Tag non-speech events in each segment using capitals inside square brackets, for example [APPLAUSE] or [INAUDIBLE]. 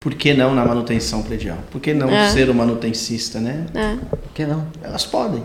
Por que não na manutenção predial? Por que não É. ser o manutencista, né? É. Por que não? Elas podem.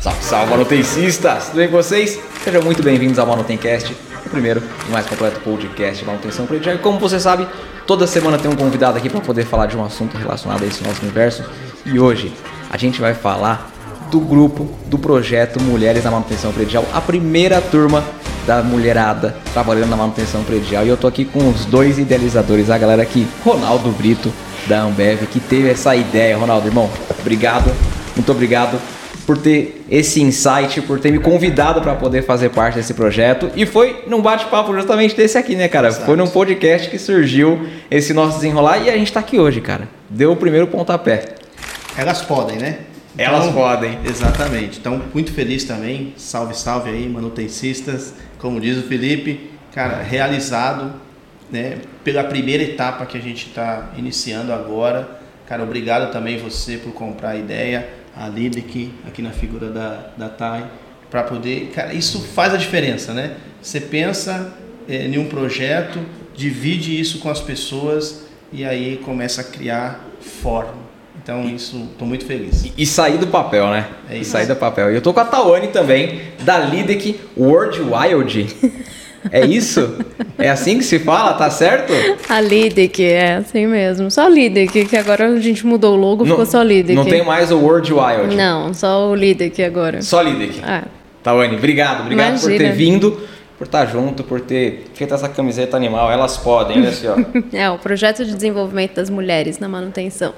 Salve, salve, manutencistas! Tudo bem com vocês? Sejam muito bem-vindos ao Manutencast, o primeiro e mais completo podcast de manutenção predial. E como você sabe, toda semana tem um convidado aqui para poder falar de um assunto relacionado a esse nosso universo. E hoje a gente vai falar do grupo, do projeto Mulheres na Manutenção Predial, a primeira turma da mulherada trabalhando na manutenção predial. E eu tô aqui com os dois idealizadores, a galera aqui, Ronaldo Brito, da Ambev, que teve essa ideia. Ronaldo, irmão, obrigado, muito obrigado por ter esse insight, por ter me convidado para poder fazer parte desse projeto. E foi num bate-papo justamente desse aqui, né, cara? Exato. Foi num podcast que surgiu esse nosso desenrolar e a gente tá aqui hoje, cara. Deu o primeiro pontapé. Elas podem, né? Elas podem. Exatamente. Então, muito feliz também. Salve, salve aí, manutencistas. Como diz o Felipe, cara, realizado, né? Pela primeira etapa que a gente está iniciando agora. Cara, obrigado também você por comprar a ideia, a Lidic, aqui na figura da, da Thay, para poder. Cara, isso faz a diferença, né? Você pensa eh, em um projeto, divide isso com as pessoas e aí começa a criar forma. Então, isso, estou muito feliz. E, e sair do papel, né? É e isso. sair do papel. E eu tô com a Tawane também, da Lidec World Wild. [LAUGHS] É isso? É assim que se fala, tá certo? A Lidic, é assim mesmo. Só Lidic, que agora a gente mudou o logo, ficou só Lidic. Não tem mais o World Wild. Não, só o Lidic agora. Só Lidec. Ah, Tawane, obrigado. Obrigado por ter Imagina. vindo, por estar junto, por ter feito essa camiseta animal. Elas podem, olha assim, ó. [LAUGHS] é, o projeto de desenvolvimento das mulheres na manutenção.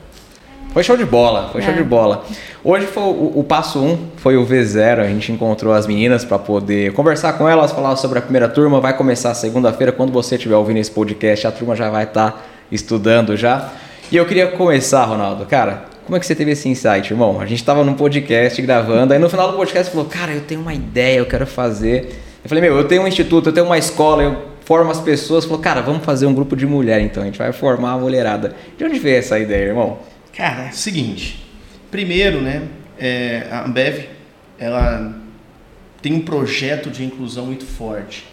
Foi show de bola, foi show É. de bola. Hoje foi o, o passo 1, um, foi o V0, a gente encontrou as meninas para poder conversar com elas, falar sobre a primeira turma. Vai começar segunda-feira, quando você estiver ouvindo esse podcast, a turma já vai estar estudando já. E eu queria começar, Ronaldo, cara, como é que você teve esse insight, irmão? A gente tava num podcast gravando, aí no final do podcast falou, cara, eu tenho uma ideia, eu quero fazer. Eu falei, meu, eu tenho um instituto, eu tenho uma escola, eu formo as pessoas. Falou, cara, vamos fazer um grupo de mulher então, a gente vai formar a mulherada. De onde veio essa ideia, irmão? Cara, é o seguinte. Primeiro, né, é, a Ambev, ela tem um projeto de inclusão muito forte.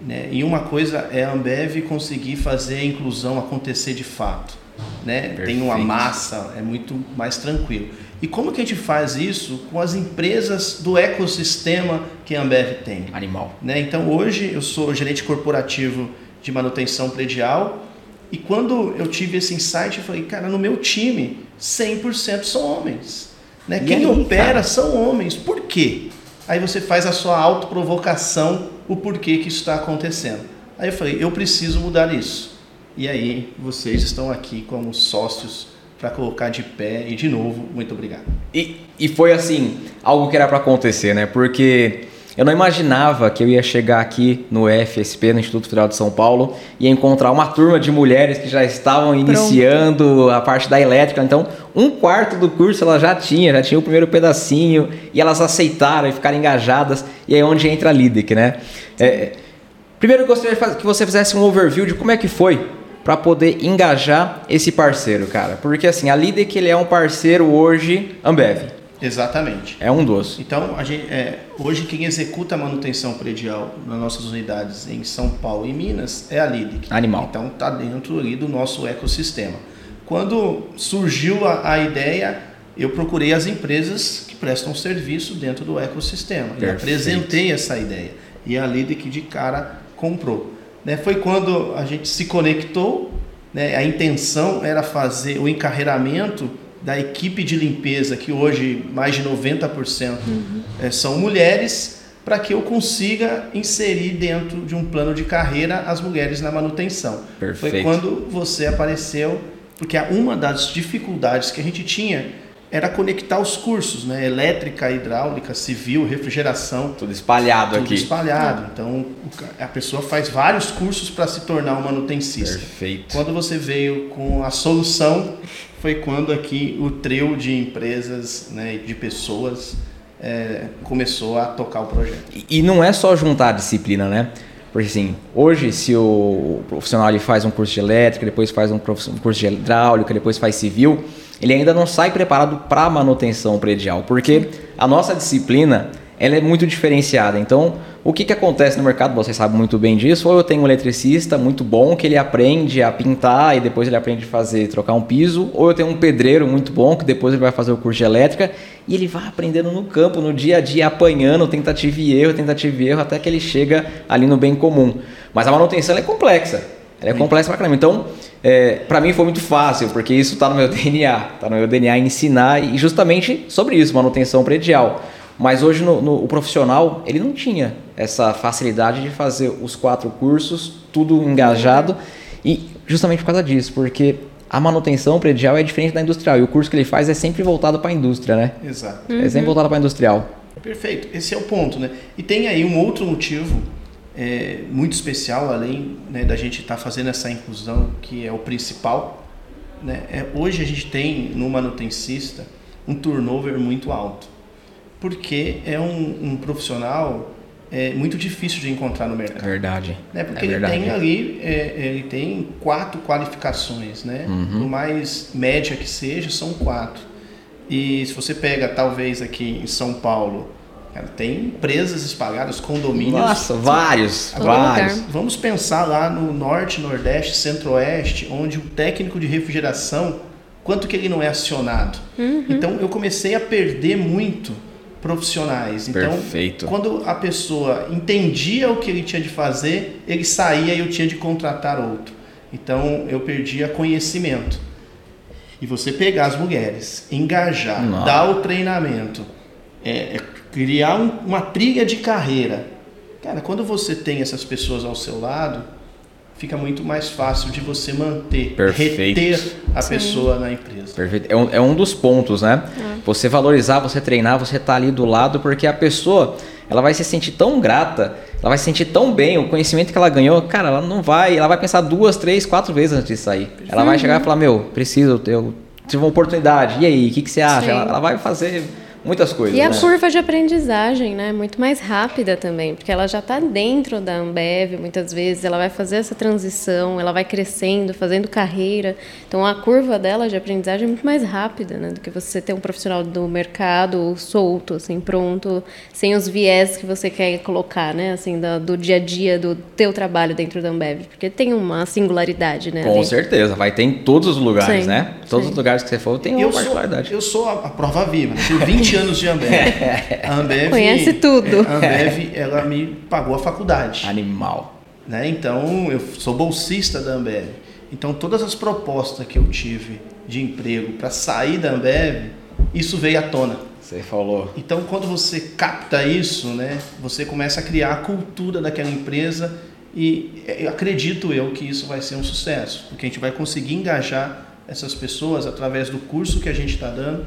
Né? E uma coisa é a Ambev conseguir fazer a inclusão acontecer de fato. Né? Tem uma massa, é muito mais tranquilo. E como que a gente faz isso com as empresas do ecossistema que a Ambev tem? Animal. né? Então hoje eu sou gerente corporativo de manutenção predial e quando eu tive esse insight eu falei, cara, no meu time 100% são homens. Né? E Quem aí, opera cara? são homens. Por quê? Aí você faz a sua autoprovocação o porquê que isso está acontecendo. Aí eu falei, eu preciso mudar isso. E aí vocês estão aqui como sócios para colocar de pé e de novo, muito obrigado. E, e foi assim, algo que era para acontecer, né? Porque eu não imaginava que eu ia chegar aqui no FSP, no Instituto Federal de São Paulo, e encontrar uma turma de mulheres que já estavam iniciando a parte da elétrica. Então, um quarto do curso ela já tinha, já tinha o primeiro pedacinho, e elas aceitaram e ficaram engajadas, e é onde entra a Lidic, né? É, primeiro eu gostaria que você fizesse um overview de como é que foi para poder engajar esse parceiro, cara. Porque assim, a Lidic ele é um parceiro hoje Ambev. Exatamente. É um dos. Então, a gente, é, hoje quem executa a manutenção predial nas nossas unidades em São Paulo e Minas é a Lidic. Animal. Então, está dentro ali do nosso ecossistema. Quando surgiu a, a ideia, eu procurei as empresas que prestam serviço dentro do ecossistema. E Perfeito. apresentei essa ideia. E a Lidic de cara comprou. Né, Foi quando a gente se conectou, né, a intenção era fazer o encarreiramento da equipe de limpeza, que hoje mais de 90% eh, são mulheres, para que eu consiga inserir dentro de um plano de carreira as mulheres na manutenção. Foi Perfeito. quando você apareceu, porque uma das dificuldades que a gente tinha era conectar os cursos, né? Elétrica, hidráulica, civil, refrigeração, Tudo espalhado tudo aqui. espalhado. Então a pessoa faz vários cursos para se tornar um manutencista. Perfeito. Quando você veio com a solução, foi quando aqui o trio de empresas, né, de pessoas, eh, começou a tocar o projeto. E, e não é só juntar a disciplina, né? Porque assim, hoje se o profissional ele faz um curso de elétrica, depois faz um, um curso de hidráulica, depois faz civil, ele ainda não sai preparado para manutenção predial, porque a nossa disciplina ela é muito diferenciada. Então, o que, que acontece no mercado, você sabe muito bem disso, ou eu tenho um eletricista muito bom que ele aprende a pintar e depois ele aprende a fazer, trocar um piso, ou eu tenho um pedreiro muito bom que depois ele vai fazer o curso de elétrica e ele vai aprendendo no campo, no dia a dia, apanhando, tentativa e erro, tentativa e erro, até que ele chega ali no bem comum. Mas a manutenção é complexa. Ela é complexa pra caramba. Então, é, para mim foi muito fácil, porque isso está no meu [LAUGHS] DNA. Está no meu DNA ensinar e justamente sobre isso, manutenção predial. Mas hoje no, no, o profissional ele não tinha essa facilidade de fazer os quatro cursos, tudo engajado e justamente por causa disso, porque a manutenção predial é diferente da industrial e o curso que ele faz é sempre voltado para a indústria, né? Exato. É sempre voltado para a industrial. Perfeito, esse é o ponto, né? E tem aí um outro motivo é, muito especial, além né, da gente estar tá fazendo essa inclusão, que é o principal. Né? É, hoje a gente tem no manutencista um turnover muito alto porque é um, um profissional é, muito difícil de encontrar no mercado. É verdade. Né? Porque é ele verdade. tem ali, é, ele tem quatro qualificações, né? Uhum. Por mais média que seja, são quatro. E se você pega, talvez, aqui em São Paulo, cara, tem empresas espalhadas, condomínios. Nossa, vários, Agora, vários. Vamos pensar lá no norte, nordeste, centro-oeste, onde o técnico de refrigeração, quanto que ele não é acionado. Uhum. Então, eu comecei a perder muito profissionais. Então, Perfeito. quando a pessoa entendia o que ele tinha de fazer, ele saía e eu tinha de contratar outro. Então, eu perdia conhecimento. E você pegar as mulheres, engajar, dar o treinamento, é, é criar um- uma trilha de carreira. Cara, quando você tem essas pessoas ao seu lado, fica muito mais fácil de você manter, Perfeito. reter a Sim. pessoa na empresa. Perfeito. É um, é um dos pontos, né? Você valorizar, você treinar, você tá ali do lado, porque a pessoa, ela vai se sentir tão grata, ela vai se sentir tão bem, o conhecimento que ela ganhou, cara, ela não vai, ela vai pensar duas, três, quatro vezes antes de sair. Ela vai chegar e falar, meu, preciso, eu tive uma oportunidade, e aí, o que, que você acha? Ela, ela vai fazer muitas coisas, E a né? curva de aprendizagem, né? Muito mais rápida também, porque ela já está dentro da Ambev, muitas vezes, ela vai fazer essa transição, ela vai crescendo, fazendo carreira. Então a curva dela de aprendizagem é muito mais rápida, né? Do que você ter um profissional do mercado solto, assim, pronto, sem os viés que você quer colocar, né? Assim, da- do dia a dia do teu trabalho dentro da Ambev, porque tem uma singularidade, né? Com ali. certeza, vai ter em todos os lugares, Sim, né? Todos sim. os lugares que você for tem uma sou, particularidade. eu sou a, a prova viva. Tenho 20 anos de Ambev. [LAUGHS] A Ambev Conhece tudo. é, A Ambev, ela me pagou a faculdade. Animal. Né? Então, eu sou bolsista da Ambev. Então, todas as propostas que eu tive de emprego para sair da Ambev, isso veio à tona. Você falou. Então, quando você capta isso, né, você começa a criar a cultura daquela empresa e eu acredito eu que isso vai ser um sucesso, porque a gente vai conseguir engajar essas pessoas através do curso que a gente está dando,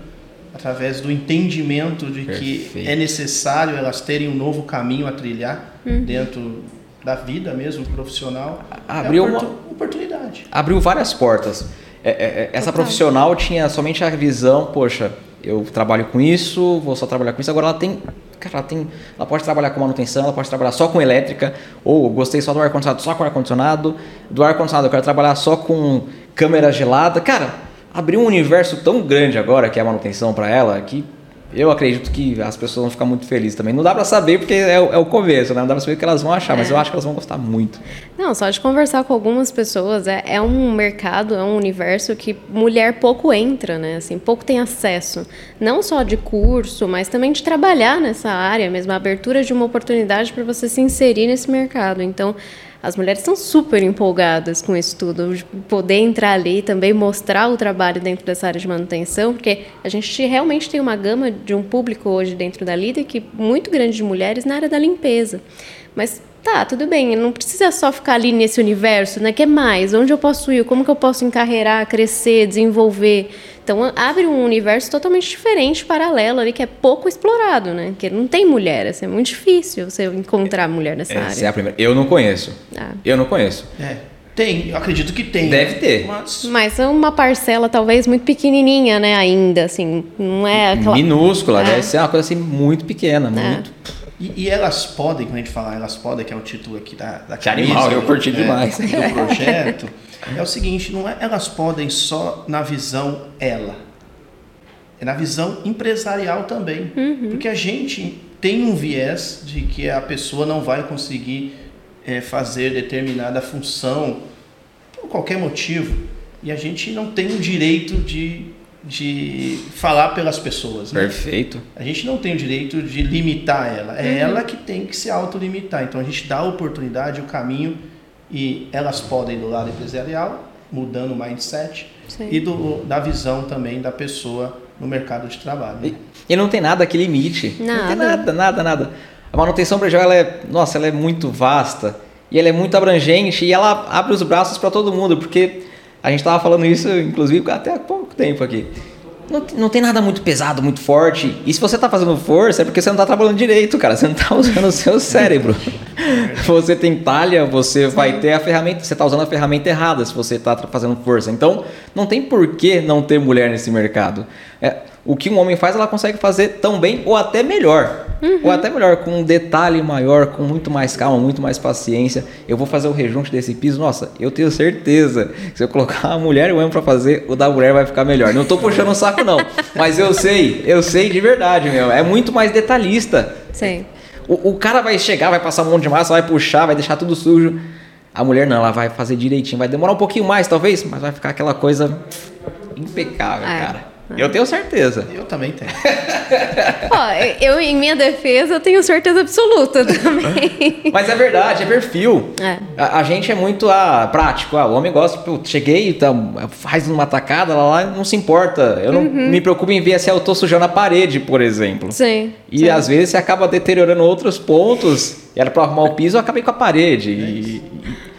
através do entendimento de Perfeito. que é necessário elas terem um novo caminho a trilhar dentro da vida mesmo profissional. Abriu é uma- oportu- oportunidade. abriu várias portas. É, é, é, essa profissional tinha somente a visão, poxa, eu trabalho com isso, vou só trabalhar com isso. Agora ela tem, cara, ela tem, ela pode trabalhar com manutenção, ela pode trabalhar só com elétrica, ou gostei só do ar condicionado, só com ar condicionado, do ar condicionado eu quero trabalhar só com câmera gelada. Cara, abriu um universo tão grande agora que é a manutenção para ela que eu acredito que as pessoas vão ficar muito felizes também. Não dá para saber porque é, o- é o começo, né? Não dá para saber o que elas vão achar, mas É. eu acho que elas vão gostar muito. Não, só de conversar com algumas pessoas, é, é um mercado, é um universo que mulher pouco entra, né? Assim, pouco tem acesso. Não só de curso, mas também de trabalhar nessa área mesmo, a abertura de uma oportunidade para você se inserir nesse mercado. Então, as mulheres estão super empolgadas com isso tudo, de poder entrar ali e também mostrar o trabalho dentro dessa área de manutenção, porque a gente realmente tem uma gama de um público hoje dentro da Lida que muito grande de mulheres na área da limpeza. Mas tá, tudo bem, não precisa só ficar ali nesse universo, né? Quer mais? Onde eu posso ir? Como que eu posso encarreirar, crescer, desenvolver? Então abre um universo totalmente diferente, paralelo ali, que é pouco explorado, né? Que não tem mulher, assim, é muito difícil você encontrar mulher nessa Essa é área. a primeira. Eu não conheço. Ah. Eu não conheço. É, tem, eu acredito que tem. Deve ter. Mas Mas é uma parcela talvez muito pequenininha, né? Ainda, assim, não é aquela... Minúscula, É. deve ser uma coisa assim muito pequena, muito. E, e elas podem, quando a gente fala elas podem, que é o título aqui da, da Que animal, eu curti é, demais. do projeto, é o seguinte, não é elas podem só na visão ela. É na visão empresarial também. Porque a gente tem um viés de que a pessoa não vai conseguir é, fazer determinada função por qualquer motivo. E a gente não tem o direito de, de falar pelas pessoas. Né? Perfeito. A gente não tem o direito de limitar ela. É ela que tem que se autolimitar. Então a gente dá a oportunidade, o caminho, e elas podem ir do lado empresarial, mudando o mindset, Sim. e do, da visão também da pessoa no mercado de trabalho. né? E, e não tem nada que limite. Não tem Nada. nada, nada, nada. A manutenção predial, ela é, nossa, ela é muito vasta e ela é muito abrangente e ela abre os braços para todo mundo, porque a gente estava falando isso, inclusive, até há pouco tempo aqui. Não, tem- não tem nada muito pesado, muito forte. E se você tá fazendo força, é porque você não tá trabalhando direito, cara. Você não tá [LAUGHS] usando o seu cérebro. [LAUGHS] você tem talha, você vai ter a ferramenta. Você tá usando a ferramenta errada se você tá tra- fazendo força. Então, não tem por que não ter mulher nesse mercado. É, o que um homem faz, ela consegue fazer tão bem ou até melhor. Ou até melhor, com um detalhe maior, com muito mais calma, muito mais paciência. Eu vou fazer o rejunte desse piso. Nossa, eu tenho certeza que se eu colocar a mulher e o homem pra fazer, o da mulher vai ficar melhor. Não tô puxando o saco, não. Mas eu sei, eu sei de verdade, meu. É muito mais detalhista. Sim. O, o cara vai chegar, vai passar um monte de massa, vai puxar, vai deixar tudo sujo. A mulher não, ela vai fazer direitinho. Vai demorar um pouquinho mais, talvez, mas vai ficar aquela coisa impecável, É. cara. Eu tenho certeza. Eu também tenho. [LAUGHS] Ó, eu, em minha defesa, eu tenho certeza absoluta também. [LAUGHS] Mas é verdade, é perfil. É. A, a gente é muito ah, prático. Ah, o homem gosta, pô, cheguei, tá, faz uma tacada lá, lá, não se importa. Eu não me preocupo em ver se eu tô sujando a parede, por exemplo. Sim. E sim. às vezes você acaba deteriorando outros pontos. E era pra arrumar o piso, eu acabei com a parede. E- e-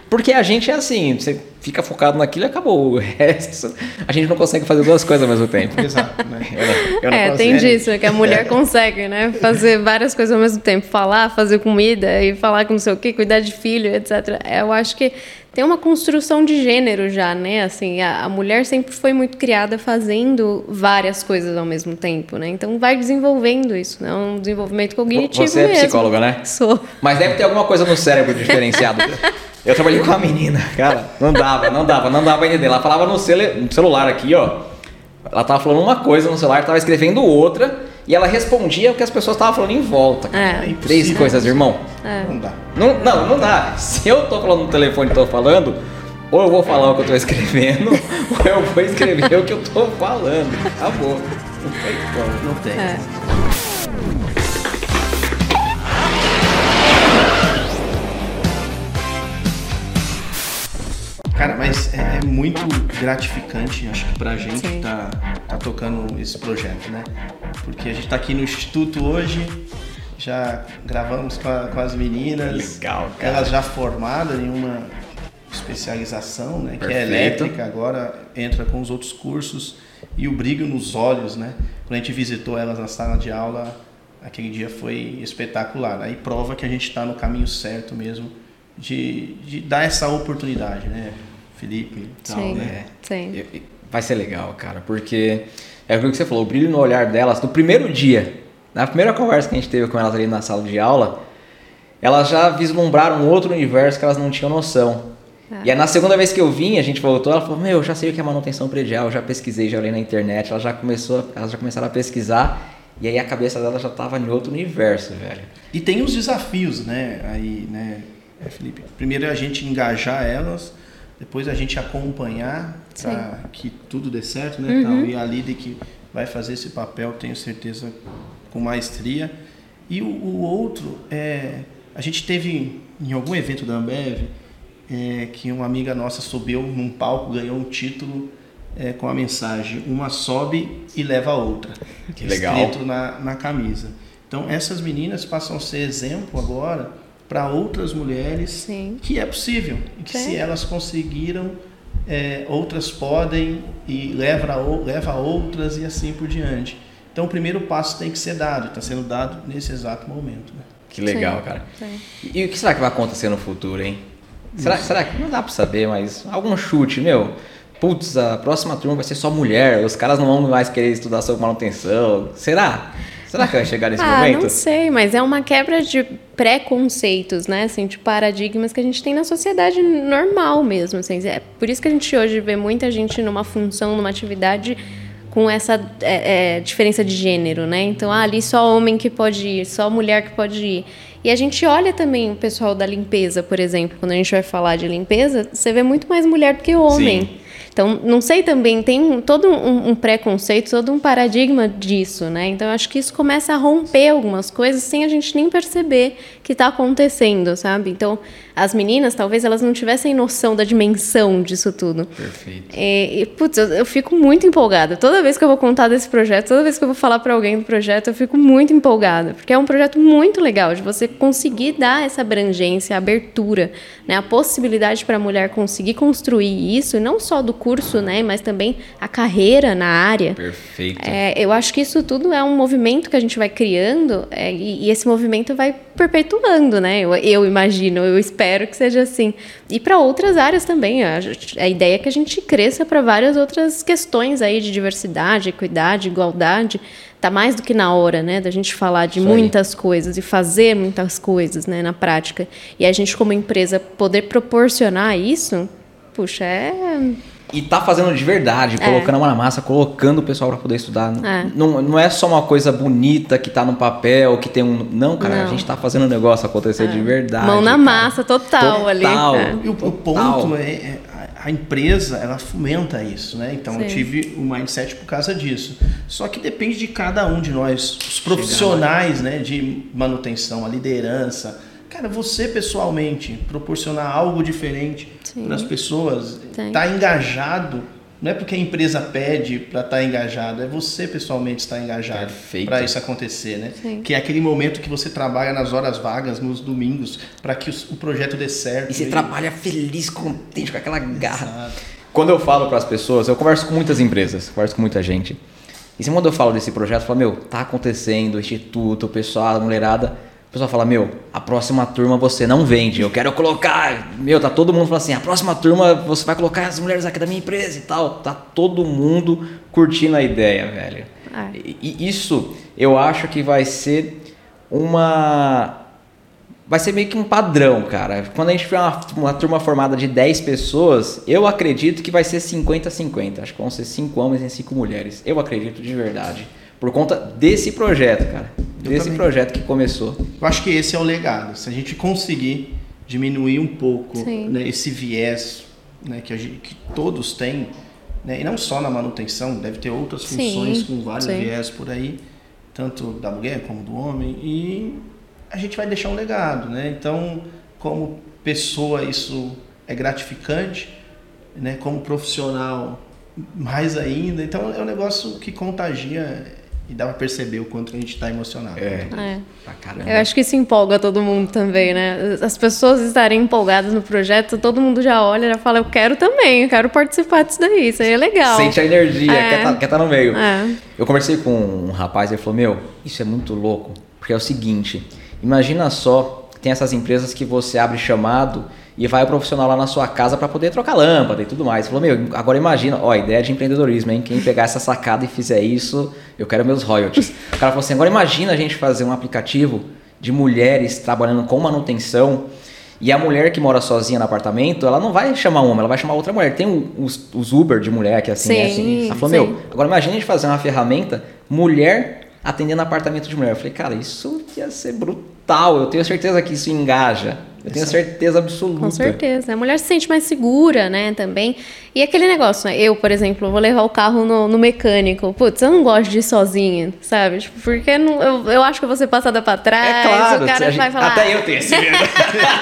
porque a gente é assim, você fica focado naquilo e acabou. O [LAUGHS] resto, a gente não consegue fazer duas coisas ao mesmo tempo. Exato. Né? [LAUGHS] Eu não- eu não É, consigo. tem disso, é que a mulher consegue, né? Fazer várias coisas ao mesmo tempo. Falar, fazer comida e falar com não sei o quê, cuidar de filho, etc. Eu acho que tem uma construção de gênero já, né? Assim, a, a mulher sempre foi muito criada fazendo várias coisas ao mesmo tempo, né? Então vai desenvolvendo isso, né? Um desenvolvimento cognitivo Você é mesmo. psicóloga, né? Sou. Mas deve ter alguma coisa no cérebro diferenciado. Eu trabalhei com uma menina, cara. Não dava, não dava, não dava pra entender. Ela falava no, cele- no celular aqui, ó. Ela tava falando uma coisa no celular, tava escrevendo outra. E ela respondia o que as pessoas estavam falando em volta. cara. É. É Três coisas, irmão. Não dá. Não, não, não dá. Se eu tô falando no telefone e tô falando, ou eu vou falar o que eu tô escrevendo, [LAUGHS] ou eu vou escrever o que eu tô falando. Acabou. Não tem como. Não tem. É. Cara, mas é, é muito gratificante, acho que pra gente Sim. tá, tá tocando esse projeto, né? Porque a gente tá aqui no Instituto hoje, já gravamos com, a- com as meninas. Legal, cara. Elas já formadas em uma especialização, né? Que é Perfeito. elétrica, agora entra com os outros cursos. E o brilho nos olhos, né? Quando a gente visitou elas na sala de aula, aquele dia foi espetacular. Aí prova que a gente está no caminho certo mesmo de, de dar essa oportunidade, né? Felipe e tal, Sim. né? Sim. Vai ser legal, cara, porque é aquilo que você falou, o brilho no olhar delas, no primeiro dia, na primeira conversa que a gente teve com elas ali na sala de aula, elas já vislumbraram um outro universo que elas não tinham noção. E aí na segunda vez que eu vim, a gente voltou, ela falou, meu, eu já sei o que é manutenção predial, eu já pesquisei, já olhei na internet, ela já começou, elas já começaram a pesquisar, e aí a cabeça dela já tava em outro universo, velho. E tem os desafios, né? Aí, né, é, Felipe? Primeiro é a gente engajar elas, depois a gente acompanhar para que tudo dê certo, né? Tal. E a líder que vai fazer esse papel, tenho certeza, com maestria. E o, o outro é. A gente teve em algum evento da Ambev é, que uma amiga nossa subiu num palco, ganhou um título é, com a mensagem: Uma sobe e leva a outra. Que legal. Escrito na, na camisa. Então, essas meninas passam a ser exemplo agora para outras mulheres Sim. que é possível. E que Sim. se elas conseguiram, é, outras podem e leva a, leva a outras e assim por diante. Então, o primeiro passo tem que ser dado, está sendo dado nesse exato momento. Né? Que legal, Sim, cara. sim. E, e o que será que vai acontecer no futuro, hein? Será, será que não dá pra saber, mas algum chute, meu? Putz, a próxima turma vai ser só mulher, os caras não vão mais querer estudar sobre manutenção. Será? Será que vai chegar nesse ah, momento? não sei, mas é uma quebra de preconceitos, né? Assim, de paradigmas que a gente tem na sociedade normal mesmo. Assim. É por isso que a gente hoje vê muita gente numa função, numa atividade com essa é, é, diferença de gênero, né? Então, ah, ali só homem que pode ir, só mulher que pode ir. E a gente olha também o pessoal da limpeza, por exemplo, quando a gente vai falar de limpeza, você vê muito mais mulher do que homem. Sim. Então, não sei também, tem todo um, um, preconceito, todo um paradigma disso, né? Então, acho que isso começa a romper algumas coisas sem a gente nem perceber que está acontecendo, sabe? Então, as meninas, talvez elas não tivessem noção da dimensão disso tudo. Perfeito. E, e putz, eu, eu, fico muito empolgada. Toda vez que eu vou contar desse projeto, toda vez que eu vou falar para alguém do projeto, eu fico muito empolgada, porque é um projeto muito legal de você conseguir dar essa abrangência, abertura, né, a possibilidade para a mulher conseguir construir isso, não só do curso, né, mas também a carreira na área. Perfeito. É, eu acho que isso tudo é um movimento que a gente vai criando é, e, e, esse movimento vai perpetuando, né? Eu, eu imagino, eu espero espero que seja assim. E para outras áreas também. A, a, ideia é que a gente cresça para várias outras questões aí de diversidade, equidade, igualdade. Tá mais do que na hora, né, da gente falar de Isso muitas aí. coisas e fazer muitas coisas, né, na prática. E a gente como empresa poder proporcionar isso, puxa, é e tá fazendo de verdade, é. colocando a mão na massa, colocando o pessoal para poder estudar. É. Não, não é só uma coisa bonita que tá no papel, que tem um. Não, cara, não. a gente tá fazendo o negócio acontecer é. de verdade. Mão na cara. massa, total, total ali. E o, o ponto é, é a empresa ela fomenta isso, né? Então Sim. eu tive o um mindset por causa disso. Só que depende de cada um de nós, os profissionais, né, de manutenção, a liderança, cara, você pessoalmente proporcionar algo diferente para as pessoas, estar tá engajado, não é porque a empresa pede para estar tá engajado, é você pessoalmente estar engajado para isso acontecer, né? Sim. Que é aquele momento que você trabalha nas horas vagas, nos domingos, para que o projeto dê certo. E você e... trabalha feliz, contente, com aquela garra. Exato. Quando eu falo para as pessoas, eu converso com muitas empresas, converso com muita gente. E se quando eu falo desse projeto, eu falo, meu, tá acontecendo, o instituto, o pessoal, a mulherada pessoal fala, meu, a próxima turma você não vende, eu quero colocar. Meu, tá todo mundo falando assim, a próxima turma você vai colocar as mulheres aqui da minha empresa e tal. Tá todo mundo curtindo a ideia, velho. É. E isso eu acho que vai ser uma. Vai ser meio que um padrão, cara. Quando a gente tiver uma, uma turma formada de 10 pessoas, eu acredito que vai ser 50-50. Acho que vão ser 5 homens e 5 mulheres. Eu acredito de verdade. Por conta desse projeto, cara desse também. projeto que começou. Eu acho que esse é o legado. Se a gente conseguir diminuir um pouco né, esse viés né, que, gente, que, todos têm, né, e não só na manutenção, deve ter outras funções sim, com vários sim. viés por aí, tanto da mulher como do homem, e a gente vai deixar um legado. Né? Então, como pessoa, isso é gratificante, né? como profissional, mais ainda. Então, é um negócio que contagia e dá pra perceber o quanto a gente está emocionado. É. é. Eu acho que isso empolga todo mundo também, né? As pessoas estarem empolgadas no projeto, todo mundo já olha e já fala, eu quero também, eu quero participar disso daí, isso aí é legal. Sente a energia, é. quer estar tá, tá no meio. É. Eu conversei com um rapaz e ele falou, meu, isso é muito louco, porque é o seguinte, imagina só, tem essas empresas que você abre chamado e vai o profissional lá na sua casa para poder trocar lâmpada e tudo mais. Falou, meu, agora imagina, ó, ideia de empreendedorismo, hein? Quem pegar essa sacada e fizer isso, eu quero meus royalties. [LAUGHS] O cara falou assim, agora imagina a gente fazer um aplicativo de mulheres trabalhando com manutenção e a mulher que mora sozinha no apartamento, ela não vai chamar uma, ela vai chamar outra mulher. Tem os, os Uber de mulher que é assim, sim, é assim. Ela falou, sim. meu, agora imagina a gente fazer uma ferramenta mulher atendendo apartamento de mulher. Eu falei, cara, isso ia ser brutal. Eu tenho certeza que isso engaja. Eu tenho certeza absoluta. Com certeza. A mulher se sente mais segura, né, também. E aquele negócio, né? Eu, por exemplo, vou levar o carro no, no mecânico. Putz, eu não gosto de ir sozinha, sabe? Tipo, porque não, eu, eu acho que eu vou ser passada pra trás. É claro. O cara vai falar... Até eu tenho esse medo.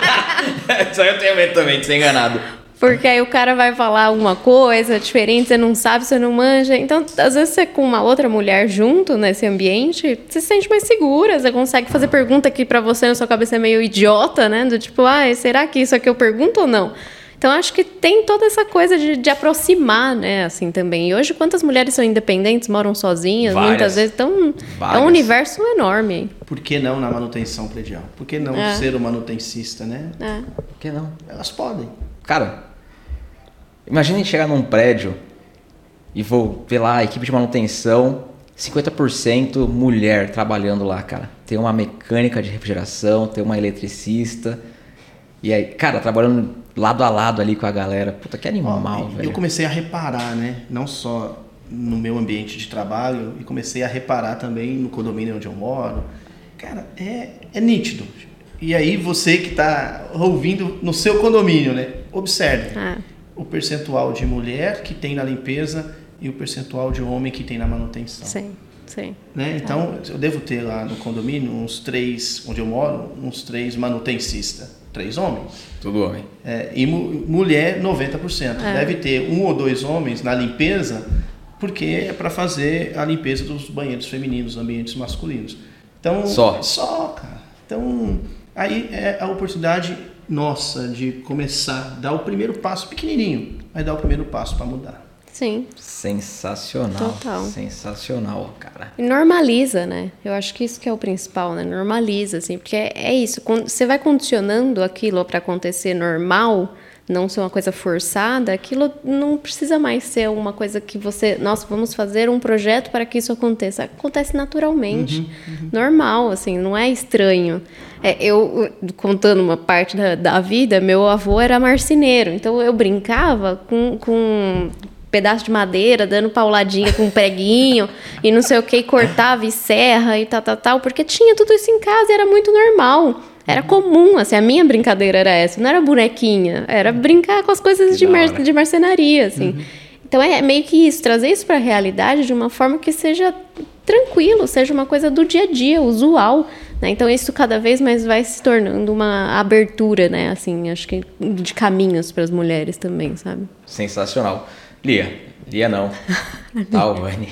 [LAUGHS] Só eu tenho medo também de ser enganado. Porque aí o cara vai falar alguma coisa diferente, você não sabe, você não manja. Então, às vezes, você com uma outra mulher junto nesse ambiente, você se sente mais segura, você consegue fazer pergunta que para você na sua cabeça é meio idiota, né? Do tipo, ah, será que isso aqui eu pergunto ou não? Então, acho que tem toda essa coisa de, de aproximar, né, assim, também. E hoje, quantas mulheres são independentes, moram sozinhas, Várias. muitas vezes, então, Várias. é um universo enorme. Por que não na manutenção predial? Por que não é. ser o manutencista, né? É. Por que não? Elas podem. Cara, imagine chegar num prédio e vou ver lá a equipe de manutenção, 50% mulher trabalhando lá, cara. Tem uma mecânica de refrigeração, tem uma eletricista. E aí, cara, trabalhando lado a lado ali com a galera. Puta, que animal, Ó, velho. Eu comecei a reparar, né? Não só no meu ambiente de trabalho e comecei a reparar também no condomínio onde eu moro. Cara, é, é nítido. E aí você que está ouvindo no seu condomínio, né? Observe Ah, o percentual de mulher que tem na limpeza e o percentual de homem que tem na manutenção. sim, sim. Né? Então, eu devo ter lá no condomínio uns três, onde eu moro, uns três manutencistas. Três homens. Tudo homem. É, e mu- mulher, 90%. É. Deve ter um ou dois homens na limpeza, porque é para fazer a limpeza dos banheiros femininos, ambientes masculinos. Então, Só. Só, cara. Então, aí é a oportunidade nossa de começar, dar o primeiro passo pequenininho, mas dar o primeiro passo para mudar. Sim. Sensacional. Total. Sensacional, cara. E normaliza, né? Eu acho que isso que é o principal, né? Normaliza, assim, porque é, é isso. Você vai condicionando aquilo para acontecer normal, não ser uma coisa forçada, aquilo não precisa mais ser uma coisa que você, nossa, vamos fazer um projeto para que isso aconteça. Acontece naturalmente, normal, assim, não é estranho. É, eu contando uma parte da, da vida, meu avô era marceneiro, então eu brincava com, com pedaço de madeira, dando pauladinha com um preguinho e não sei o que, e cortava e serra e tal, tal, tal, porque tinha tudo isso em casa e era muito normal. Era comum, assim, a minha brincadeira era essa, não era bonequinha, era brincar com as coisas de, mar de marcenaria, assim. Então é meio que isso, trazer isso para a realidade de uma forma que seja tranquilo, seja uma coisa do dia a dia, usual. Né? Então isso cada vez mais vai se tornando uma abertura, né? Assim, acho que de caminhos para as mulheres também, sabe? Sensacional. Lia. Lia não. [LAUGHS] Tawane.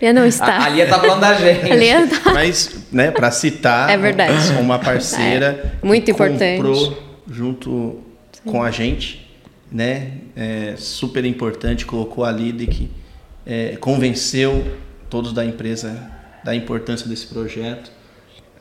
Já [LAUGHS] não está. A, a Lia tá falando da gente. [LAUGHS] A Lia tá- Mas, né, para citar, É verdade. uma parceira É, muito que importante. comprou junto com a gente, né? É, super importante, colocou a Lidic, é, convenceu todos da empresa da importância desse projeto.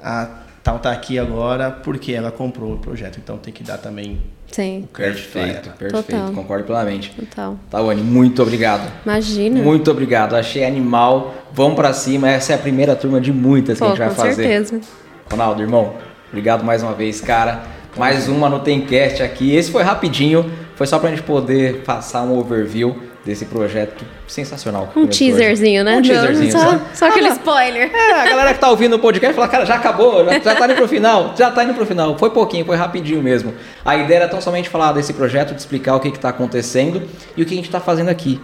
A Tal tá aqui agora porque ela comprou o projeto, então tem que dar também Sim, Perfeito, perfeito. Total. Concordo plenamente. total. Tawane, muito obrigado. Imagina. Muito obrigado. Achei animal. Vamos pra cima. Essa é a primeira turma de muitas que a Pô, gente vai com fazer. certeza. Ronaldo, irmão, obrigado mais uma vez, cara. Mais uma no Temcast aqui. Esse foi rapidinho, foi só pra gente poder passar um overview desse projeto sensacional. Um começou hoje. teaserzinho, né? Um teaserzinho. Só, só aquele Ah, spoiler. É, a galera que tá ouvindo o podcast fala, cara, já acabou, já, já tá indo pro final, já tá indo pro final. Foi pouquinho, foi rapidinho mesmo. A ideia era tão somente falar desse projeto, de explicar o que que tá acontecendo e o que a gente tá fazendo aqui.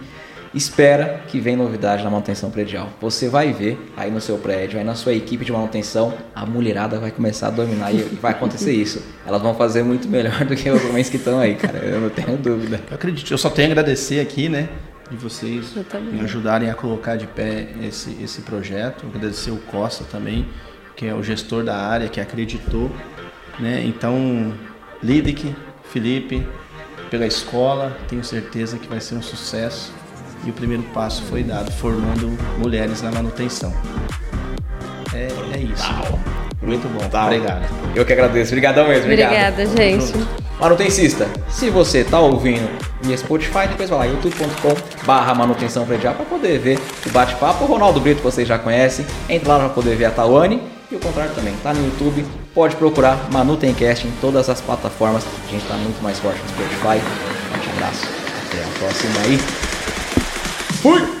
Espera que vem novidade na manutenção predial. Você vai ver aí no seu prédio, aí na sua equipe de manutenção, a mulherada vai começar a dominar e vai acontecer isso. Elas vão fazer muito melhor do que os homens que estão aí, cara. Eu não tenho dúvida. Eu acredito, eu só tenho a agradecer aqui, né, de vocês me ajudarem a colocar de pé esse, esse projeto. Agradecer o Costa também, que é o gestor da área, que acreditou, né? Então, Lidic, Felipe, pela escola, tenho certeza que vai ser um sucesso. E o primeiro passo foi dado, formando mulheres na manutenção. É, é isso. Muito bom. Obrigado. Eu que agradeço. Obrigadão mesmo. obrigado. Obrigada, gente. Manutencista, se você tá ouvindo via Spotify, depois vai lá, youtube.com barra manutenção predial para poder ver o bate-papo. O Ronaldo Brito vocês já conhecem, entra lá para poder ver a Tawane e o contrário também, tá no YouTube, pode procurar Manutencast em todas as plataformas, a gente tá muito mais forte no Spotify. Um abraço, até a próxima aí. ほい。